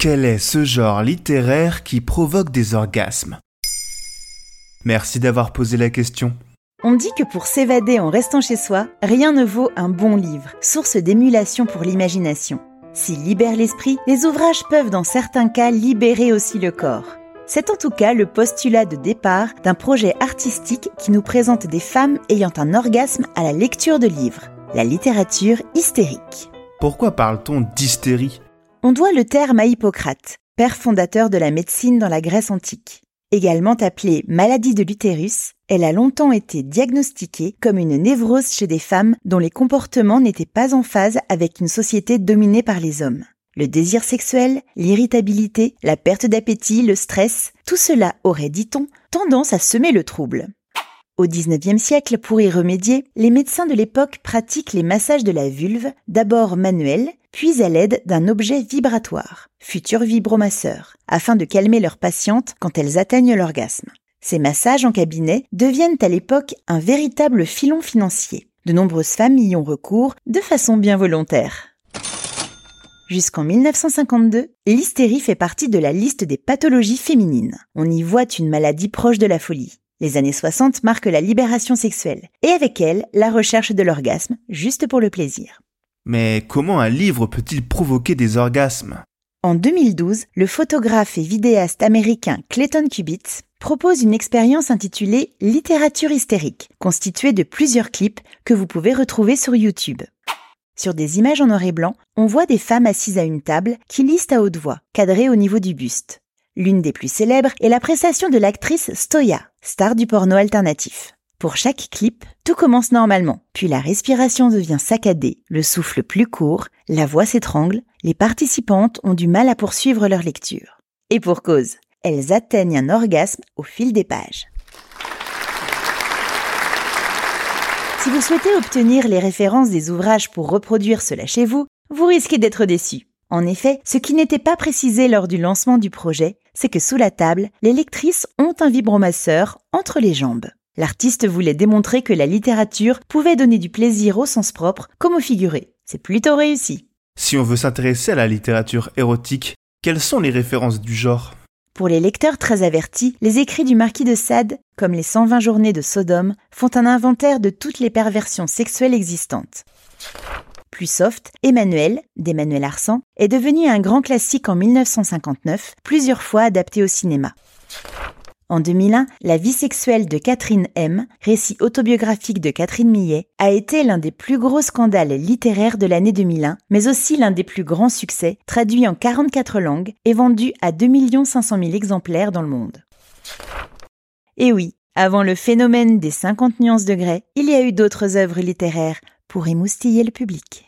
Quel est ce genre littéraire qui provoque des orgasmes? Merci d'avoir posé la question. On dit que pour s'évader en restant chez soi, rien ne vaut un bon livre, source d'émulation pour l'imagination. S'ils libèrent l'esprit, les ouvrages peuvent dans certains cas libérer aussi le corps. C'est en tout cas le postulat de départ d'un projet artistique qui nous présente des femmes ayant un orgasme à la lecture de livres, la littérature hystérique. Pourquoi parle-t-on d'hystérie? On doit le terme à Hippocrate, père fondateur de la médecine dans la Grèce antique. Également appelée maladie de l'utérus, elle a longtemps été diagnostiquée comme une névrose chez des femmes dont les comportements n'étaient pas en phase avec une société dominée par les hommes. Le désir sexuel, l'irritabilité, la perte d'appétit, le stress, tout cela aurait, dit-on, tendance à semer le trouble. Au XIXe siècle, pour y remédier, les médecins de l'époque pratiquent les massages de la vulve, d'abord manuels, puis à l'aide d'un objet vibratoire, futur vibromasseur, afin de calmer leurs patientes quand elles atteignent l'orgasme. Ces massages en cabinet deviennent à l'époque un véritable filon financier. De nombreuses femmes y ont recours de façon bien volontaire. Jusqu'en 1952, l'hystérie fait partie de la liste des pathologies féminines. On y voit une maladie proche de la folie. Les années 60 marquent la libération sexuelle, et avec elle, la recherche de l'orgasme, juste pour le plaisir. Mais comment un livre peut-il provoquer des orgasmes? En 2012, le photographe et vidéaste américain Clayton Kubitz propose une expérience intitulée Littérature hystérique, constituée de plusieurs clips que vous pouvez retrouver sur YouTube. Sur des images en noir et blanc, on voit des femmes assises à une table qui lisent à haute voix, cadrées au niveau du buste. L'une des plus célèbres est la prestation de l'actrice Stoya, star du porno alternatif. Pour chaque clip, tout commence normalement, puis la respiration devient saccadée, le souffle plus court, la voix s'étrangle, les participantes ont du mal à poursuivre leur lecture. Et pour cause, elles atteignent un orgasme au fil des pages. Si vous souhaitez obtenir les références des ouvrages pour reproduire cela chez vous, vous risquez d'être déçu. En effet, ce qui n'était pas précisé lors du lancement du projet, c'est que sous la table, les lectrices ont un vibromasseur entre les jambes. L'artiste voulait démontrer que la littérature pouvait donner du plaisir au sens propre comme au figuré. C'est plutôt réussi. Si on veut s'intéresser à la littérature érotique, quelles sont les références du genre? Pour les lecteurs très avertis, les écrits du marquis de Sade, comme les 120 journées de Sodome, font un inventaire de toutes les perversions sexuelles existantes soft, Emmanuel, d'Emmanuel Arsan, est devenu un grand classique en 1959, plusieurs fois adapté au cinéma. En 2001, La vie sexuelle de Catherine M., récit autobiographique de Catherine Millet, a été l'un des plus gros scandales littéraires de l'année 2001, mais aussi l'un des plus grands succès, traduit en 44 langues et vendu à 2 500 000 exemplaires dans le monde. Et oui, avant le phénomène des 50 nuances de grès, il y a eu d'autres œuvres littéraires pour émoustiller le public.